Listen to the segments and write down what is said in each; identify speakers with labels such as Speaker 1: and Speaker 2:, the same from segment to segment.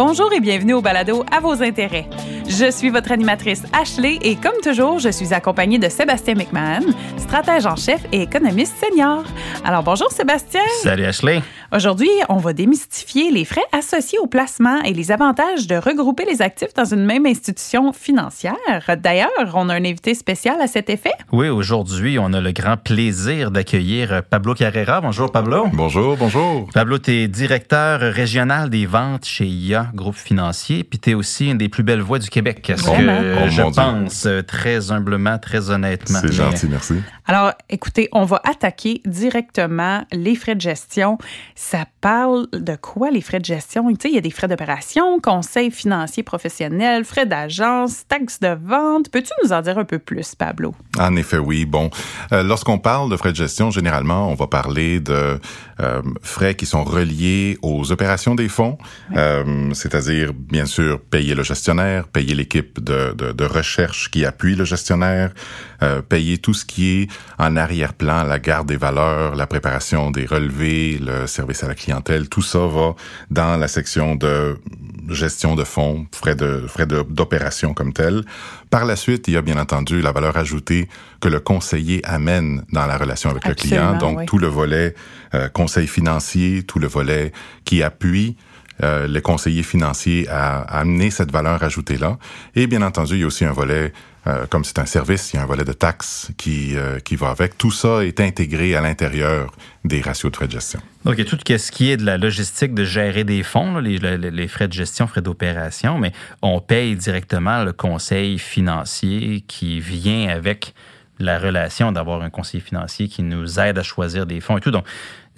Speaker 1: Bonjour et bienvenue au balado à vos intérêts. Je suis votre animatrice Ashley et comme toujours, je suis accompagnée de Sébastien McMahon, stratège en chef et économiste senior. Alors bonjour Sébastien.
Speaker 2: Salut Ashley.
Speaker 1: Aujourd'hui, on va démystifier les frais associés au placement et les avantages de regrouper les actifs dans une même institution financière. D'ailleurs, on a un invité spécial à cet effet.
Speaker 2: Oui, aujourd'hui, on a le grand plaisir d'accueillir Pablo Carrera. Bonjour Pablo.
Speaker 3: Bonjour, bonjour.
Speaker 2: Pablo, tu es directeur régional des ventes chez IA Groupe Financier, puis tu es aussi une des plus belles voix du Québec. Ce que
Speaker 3: Oh,
Speaker 2: je
Speaker 3: Dieu.
Speaker 2: pense euh, très humblement, très honnêtement?
Speaker 3: C'est
Speaker 2: Mais-
Speaker 3: gentil, merci.
Speaker 1: Alors, écoutez, on va attaquer directement les frais de gestion. Ça parle de quoi les frais de gestion? Tu sais, il y a des frais d'opération, conseils financiers professionnels, frais d'agence, taxes de vente. Peux-tu nous en dire un peu plus, Pablo?
Speaker 3: En effet, oui. Bon, euh, lorsqu'on parle de frais de gestion, généralement, on va parler de euh, frais qui sont reliés aux opérations des fonds, euh, c'est-à-dire, bien sûr, payer le gestionnaire, payer l'équipe de, de, de recherche qui appuie le gestionnaire, euh, payer tout ce qui est en arrière-plan, la garde des valeurs, la préparation des relevés, le service à la clientèle, tout ça va dans la section de gestion de fonds, frais de frais de- d'opération comme tel. Par la suite, il y a bien entendu la valeur ajoutée que le conseiller amène dans la relation avec
Speaker 1: Absolument,
Speaker 3: le client. Donc
Speaker 1: oui.
Speaker 3: tout le volet euh, conseil financier, tout le volet qui appuie euh, les conseillers financiers à, amener cette valeur ajoutée-là. Et bien entendu, il y a aussi un volet, euh, comme c'est un service, il y a un volet de taxes qui, euh, qui va avec. Tout ça est intégré à l'intérieur des ratios de frais de gestion.
Speaker 2: Donc, il y a tout ce qui est de la logistique de gérer des fonds, les- les frais de gestion, frais d'opération, mais on paye directement le conseil financier qui vient avec la relation d'avoir un conseiller financier qui nous aide à choisir des fonds et tout. Donc,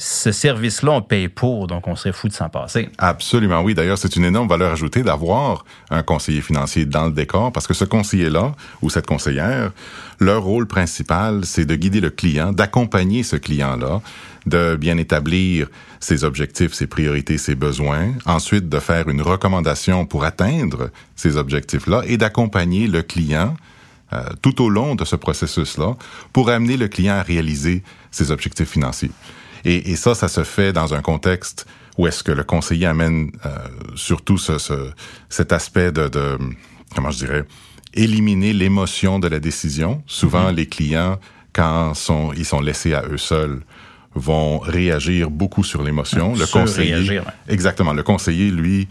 Speaker 2: ce service-là, on paye pour, donc on serait fou de s'en passer.
Speaker 3: Absolument, oui. D'ailleurs, c'est une énorme valeur ajoutée d'avoir un conseiller financier dans le décor parce que ce conseiller-là ou cette conseillère, leur rôle principal, c'est de guider le client, d'accompagner ce client-là, de bien établir ses objectifs, ses priorités, ses besoins, ensuite de faire une recommandation pour atteindre ces objectifs-là et d'accompagner le client euh, tout au long de ce processus-là pour amener le client à réaliser ses objectifs financiers. Et, et ça, ça se fait dans un contexte où est-ce que le conseiller amène euh, surtout ce, ce- cet aspect de, de, comment je dirais, éliminer l'émotion de la décision. Souvent, les clients, quand sont, ils sont laissés à eux seuls, vont réagir beaucoup sur l'émotion. Le conseiller,
Speaker 2: ouais.
Speaker 3: exactement. Le conseiller, lui,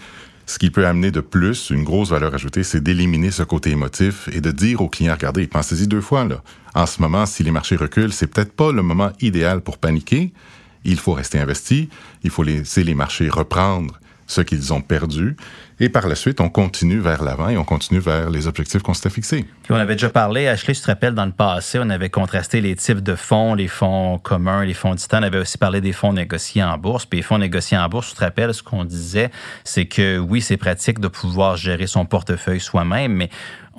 Speaker 3: ce qu'il peut amener de plus, une grosse valeur ajoutée, c'est d'éliminer ce côté émotif et de dire au client, regardez, pensez-y deux fois, là. En ce moment, si les marchés reculent, c'est peut-être pas le moment idéal pour paniquer. Il faut rester investi. Il faut laisser les marchés reprendre ce qu'ils ont perdu. Et par la suite, on continue vers l'avant et on continue vers les objectifs qu'on s'était fixés.
Speaker 2: Puis on avait déjà parlé, Ashley, tu te rappelles, dans le passé, on avait contrasté les types de fonds, les fonds communs, les fonds distants. On avait aussi parlé des fonds négociés en bourse. Puis les fonds négociés en bourse, tu te rappelles, ce qu'on disait, c'est que oui, c'est pratique de pouvoir gérer son portefeuille soi-même, mais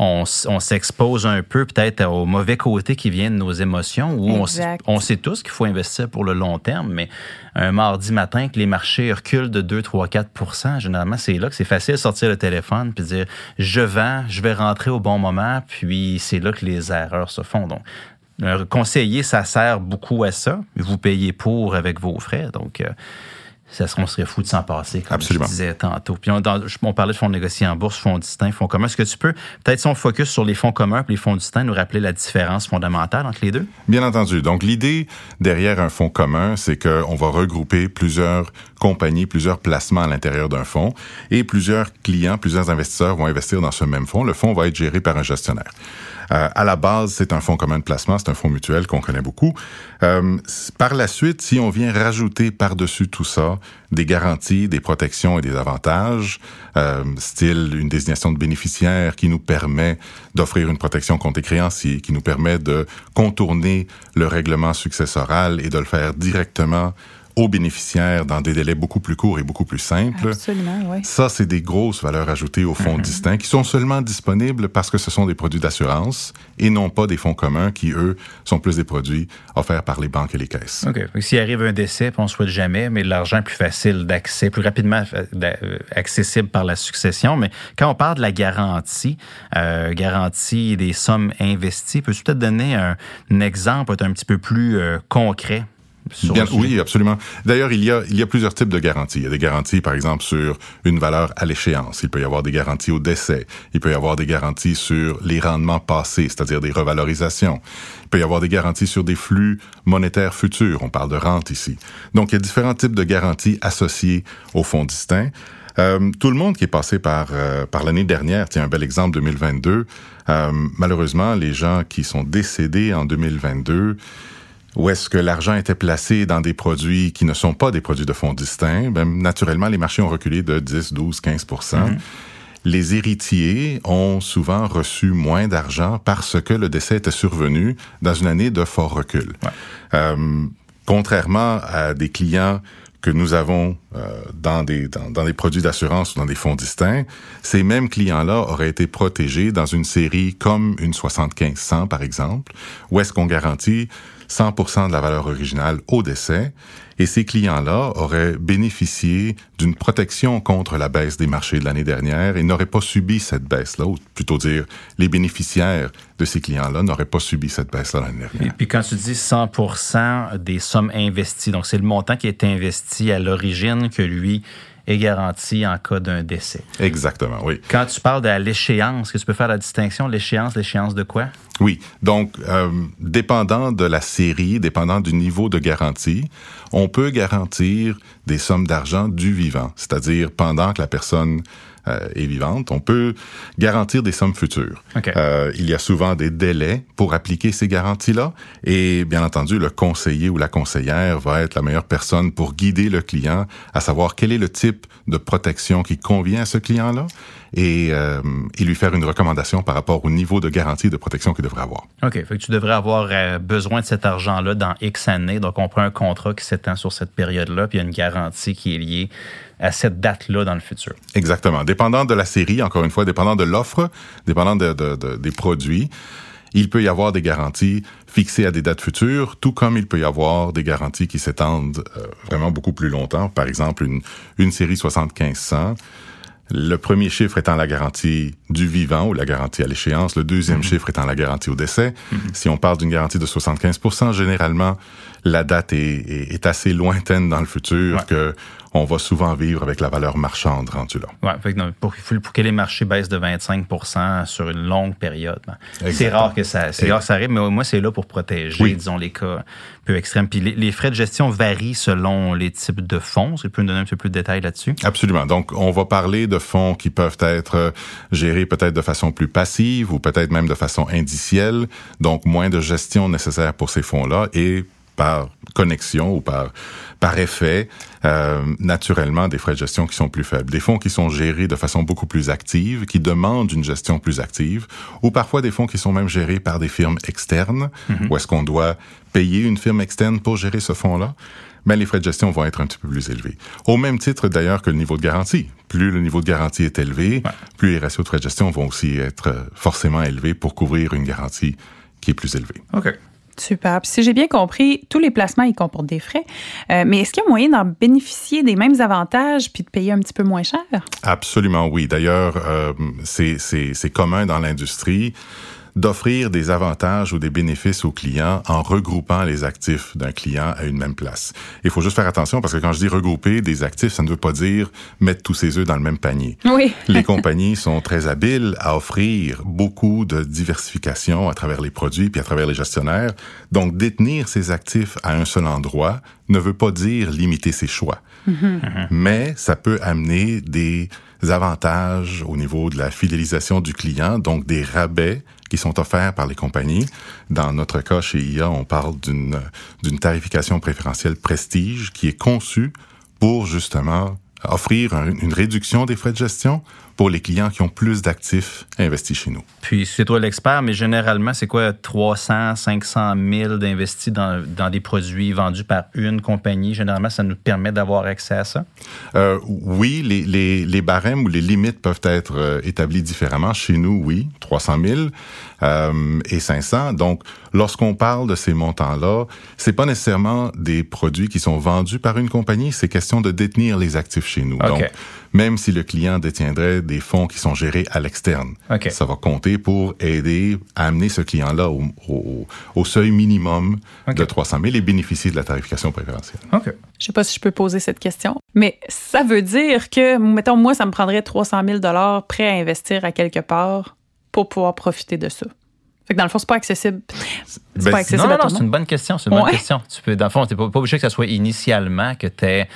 Speaker 2: on, s'expose un peu peut-être au mauvais côté qui vient de nos émotions, où on, on sait tous qu'il faut investir pour le long terme, mais un mardi matin que les marchés reculent de 2, 3, 4% généralement, c'est là que c'est facile sortir le téléphone puis dire je vends, je vais rentrer au bon moment, puis c'est là que les erreurs se font. Donc, un conseiller, ça sert beaucoup à ça. Vous payez pour avec vos frais. Donc, euh, ça serait, on serait fou de s'en passer, comme
Speaker 3: Absolument.
Speaker 2: je disais tantôt. Puis on, dans- on parlait de fonds négociés en bourse, fonds distincts, fonds communs. Est-ce que tu peux, peut-être si on focus sur les fonds communs et les fonds distincts, nous rappeler la différence fondamentale entre les deux?
Speaker 3: Bien entendu. Donc, l'idée derrière un fonds commun, c'est qu'on va regrouper plusieurs compagnies, plusieurs placements à l'intérieur d'un fonds et plusieurs clients, plusieurs investisseurs vont investir dans ce même fonds. Le fonds va être géré par un gestionnaire. Euh, à la base, c'est un fonds commun de placement, c'est un fonds mutuel qu'on connaît beaucoup. Euh, par la suite, si on vient rajouter par-dessus tout ça des garanties, des protections et des avantages, euh, style une désignation de bénéficiaire qui nous permet d'offrir une protection contre les créanciers, qui nous permet de contourner le règlement successoral et de le faire directement aux bénéficiaires dans des délais beaucoup plus courts et beaucoup plus simples.
Speaker 1: Absolument, oui.
Speaker 3: Ça, c'est des grosses valeurs ajoutées aux fonds distincts qui sont seulement disponibles parce que ce sont des produits d'assurance et non pas des fonds communs qui, eux, sont plus des produits offerts par les banques et les caisses.
Speaker 2: OK. S'il arrive un décès, on ne souhaite jamais, mais l'argent est plus facile d'accès, plus rapidement euh, euh, accessible par la succession. Mais quand on parle de la garantie, euh, garantie des sommes investies, peux-tu peut-être donner un, un exemple un petit peu plus euh, concret?
Speaker 3: Bien, oui, absolument. D'ailleurs, il y a il y a plusieurs types de garanties. Il y a des garanties, par exemple, sur une valeur à l'échéance. Il peut y avoir des garanties au décès. Il peut y avoir des garanties sur les rendements passés, c'est-à-dire des revalorisations. Il peut y avoir des garanties sur des flux monétaires futurs. On parle de rente ici. Donc, il y a différents types de garanties associées aux fonds distincts. Euh, tout le monde qui est passé par euh, par l'année dernière, tiens un bel exemple 2022. Euh, malheureusement, les gens qui sont décédés en 2022 où est-ce que l'argent était placé dans des produits qui ne sont pas des produits de fonds distincts, ben, naturellement, les marchés ont reculé de 10, 12, 15% Les héritiers ont souvent reçu moins d'argent parce que le décès était survenu dans une année de fort recul. Euh, contrairement à des clients que nous avons euh, dans, des, dans, dans des produits d'assurance ou dans des fonds distincts, ces mêmes clients-là auraient été protégés dans une série comme une 7500 par exemple, où est-ce qu'on garantit 100 de la valeur originale au décès et ces clients-là auraient bénéficié d'une protection contre la baisse des marchés de l'année dernière et n'auraient pas subi cette baisse-là, ou plutôt dire les bénéficiaires de ces clients-là n'auraient pas subi cette baisse-là l'année dernière.
Speaker 2: Et puis quand tu dis 100% des sommes investies, donc c'est le montant qui est investi à l'origine que lui est garanti en cas d'un décès.
Speaker 3: Exactement, oui.
Speaker 2: Quand tu parles de l'échéance, que tu peux faire la distinction, l'échéance, l'échéance de quoi?
Speaker 3: Oui, donc euh, dépendant de la série, dépendant du niveau de garantie, on peut garantir des sommes d'argent du vivant, c'est-à-dire pendant que la personne est vivante, on peut garantir des sommes futures. Euh, il y a souvent des délais pour appliquer ces garanties-là et bien entendu, le conseiller ou la conseillère va être la meilleure personne pour guider le client à savoir quel est le type de protection qui convient à ce client-là et, euh, et lui faire une recommandation par rapport au niveau de garantie de protection qu'il devrait avoir.
Speaker 2: OK. Fait que tu devrais avoir euh, besoin de cet argent-là dans X années. Donc, on prend un contrat qui s'étend sur cette période-là, puis il y a une garantie qui est liée à cette date-là dans le futur.
Speaker 3: Exactement. Dépendant de la série, encore une fois, dépendant de l'offre, dépendant de, de, de, des produits, il peut y avoir des garanties fixées à des dates futures, tout comme il peut y avoir des garanties qui s'étendent euh, vraiment beaucoup plus longtemps. Par exemple, une, une série 7500 le premier chiffre étant la garantie du vivant ou la garantie à l'échéance, le deuxième mhm. chiffre étant la garantie au décès. Mhm. Si on parle d'une garantie de 75% généralement, la date est, est, assez lointaine dans le futur que on va souvent vivre avec la valeur marchande rendue là.
Speaker 2: Ouais, pour, pour, que les marchés baissent de 25% sur une longue période. Ben, c'est rare que ça, c'est rare que ça arrive, mais moi, c'est là pour protéger, disons, les cas peu extrêmes. Puis les, frais de gestion varient selon les types de fonds. Est-ce que tu peux nous donner un peu plus de détails là-dessus?
Speaker 3: Absolument. Donc, on va parler de fonds qui peuvent être euh, gérés peut-être de façon plus passive ou peut-être même de façon indicielle. Donc, moins de gestion nécessaire pour ces fonds-là et par connexion ou par par effet, euh, naturellement, des frais de gestion qui sont plus faibles. Des fonds qui sont gérés de façon beaucoup plus active, qui demandent une gestion plus active, ou parfois des fonds qui sont même gérés par des firmes externes, mm où est-ce qu'on doit payer une firme externe pour gérer ce fonds-là. Mais les frais de gestion vont être un petit peu plus élevés. Au même titre d'ailleurs que le niveau de garantie. Plus le niveau de garantie est élevé, plus les ratios de frais de gestion vont aussi être forcément élevés pour couvrir une garantie qui est plus élevée.
Speaker 2: OK.
Speaker 1: Super. si j'ai bien compris, tous les placements, ils comportent des frais. Euh, mais est-ce qu'il y a moyen d'en bénéficier des mêmes avantages puis de payer un petit peu moins cher?
Speaker 3: Absolument, oui. D'ailleurs, euh, c'est commun dans l'industrie d'offrir des avantages ou des bénéfices aux clients en regroupant les actifs d'un client à une même place. Il faut juste faire attention parce que quand je dis regrouper des actifs, ça ne veut pas dire mettre tous ses œufs dans le même panier.
Speaker 1: Oui.
Speaker 3: les compagnies sont très habiles à offrir beaucoup de diversification à travers les produits puis à travers les gestionnaires. Donc, détenir ces actifs à un seul endroit ne veut pas dire limiter ses choix. Mm-hmm. Mais ça peut amener des avantages au niveau de la fidélisation du client, donc des rabais qui sont offerts par les compagnies. Dans notre cas, chez IA, on parle d'une tarification préférentielle prestige qui est conçue pour justement offrir une réduction des frais de gestion pour les clients qui ont plus d'actifs investis chez nous.
Speaker 2: Puis, c'est toi l'expert, mais généralement, c'est quoi 300, 500 000 d'investis dans, dans, des produits vendus par une compagnie? Généralement, ça nous permet d'avoir accès à ça?
Speaker 3: Euh, oui, les, les, les, barèmes ou les limites peuvent être euh, établis différemment. Chez nous, oui, 300 000 euh, et 500. Donc, lorsqu'on parle de ces montants-là, c'est pas nécessairement des produits qui sont vendus par une compagnie, c'est question de détenir les actifs chez nous. Donc, même si le client détiendrait des fonds qui sont gérés à l'externe. Ça va compter pour aider à amener ce client-là au, au- au seuil minimum de 300 000 et bénéficier de la tarification préférentielle.
Speaker 2: OK.
Speaker 1: Je sais pas si je peux poser cette question, mais ça veut dire que, mettons, moi, ça me prendrait 300 000 prêt à investir à quelque part pour pouvoir profiter de ça. Fait que dans le fond, c'est pas accessible. C'est
Speaker 3: Ben,
Speaker 1: pas accessible
Speaker 2: Non, non, c'est une bonne question. C'est une
Speaker 1: Ouais.
Speaker 2: bonne question. Tu peux, dans le fond, t'es pas, pas obligé que ça soit initialement que tu aies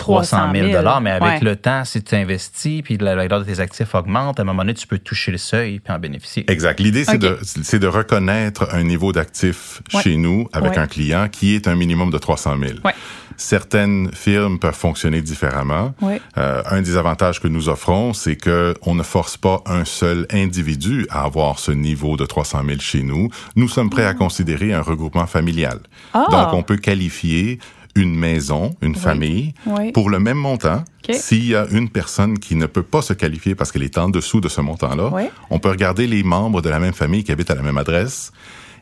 Speaker 2: 300 000
Speaker 1: 000,
Speaker 2: mais avec
Speaker 1: ouais.
Speaker 2: le temps, si tu investis, puis la valeur de tes actifs augmente, à un moment donné, tu peux toucher le seuil puis en bénéficier.
Speaker 3: Exact. L'idée, c'est de, c'est de reconnaître un niveau d'actifs
Speaker 1: Ouais.
Speaker 3: chez nous avec
Speaker 1: Ouais.
Speaker 3: un client qui est un minimum de 300 000.
Speaker 1: Ouais.
Speaker 3: Certaines firmes peuvent fonctionner différemment.
Speaker 1: Ouais.
Speaker 3: Euh, un des avantages que nous offrons, c'est que on ne force pas un seul individu à avoir ce niveau de 300 000 chez nous. Nous sommes prêts à considérer un regroupement familial.
Speaker 1: Ah.
Speaker 3: Donc, on peut qualifier une maison, une famille,
Speaker 1: Oui.
Speaker 3: pour le même montant. S'il y a une personne qui ne peut pas se qualifier parce qu'elle est en dessous de ce montant-là,
Speaker 1: Oui.
Speaker 3: on peut regarder les membres de la même famille qui habitent à la même adresse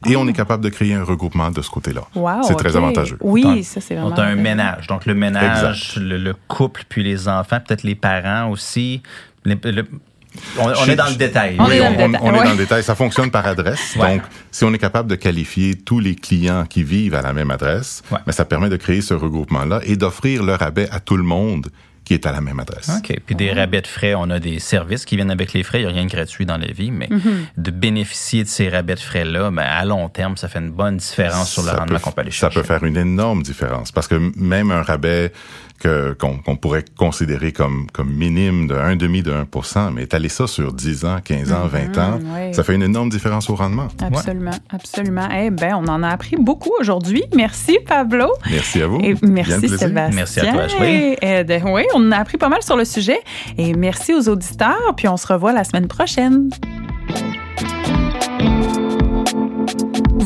Speaker 3: et on est capable de créer un regroupement de ce côté-là.
Speaker 1: Ah. Wow,
Speaker 3: c'est très avantageux.
Speaker 1: Oui,
Speaker 2: Donc,
Speaker 1: ça, c'est
Speaker 2: On
Speaker 1: vraiment.
Speaker 2: a un ménage. Donc, le ménage, le, le couple, puis les enfants, peut-être les parents aussi. Le- on, est dans le détail.
Speaker 1: On
Speaker 3: oui,
Speaker 1: est dans
Speaker 3: on,
Speaker 1: le détail,
Speaker 3: on est
Speaker 1: ouais.
Speaker 3: dans le détail. Ça fonctionne par adresse.
Speaker 2: Ouais.
Speaker 3: Donc, si on est capable de qualifier tous les clients qui vivent à la même adresse,
Speaker 2: Ouais.
Speaker 3: mais ça permet de créer ce regroupement-là et d'offrir le rabais à tout le monde qui est à la même adresse.
Speaker 2: OK. Puis des rabais de frais, on a des services qui viennent avec les frais. Il n'y a rien de gratuit dans la vie, mais
Speaker 1: Mm-hmm.
Speaker 2: de bénéficier de ces rabais de frais-là, ben, à long terme, ça fait une bonne différence sur le
Speaker 3: Ça
Speaker 2: rendement qu'on peut aller
Speaker 3: Ça
Speaker 2: chercher.
Speaker 3: peut faire une énorme différence parce que même un rabais que qu'on pourrait considérer comme comme minime de un demi de 1% mais étaler ça sur 10 ans, 15 ans, 20 ans,
Speaker 1: oui.
Speaker 3: ça fait une énorme différence au rendement.
Speaker 1: Absolument, absolument. Eh ben, on en a appris beaucoup aujourd'hui. Merci, Pablo.
Speaker 3: Merci à vous.
Speaker 1: Et
Speaker 3: Bien
Speaker 1: merci. Sébastien.
Speaker 2: Merci à toi, Ashley.
Speaker 1: Et de- oui, on a appris pas mal sur le sujet. Et merci aux auditeurs. Puis on se revoit la semaine prochaine.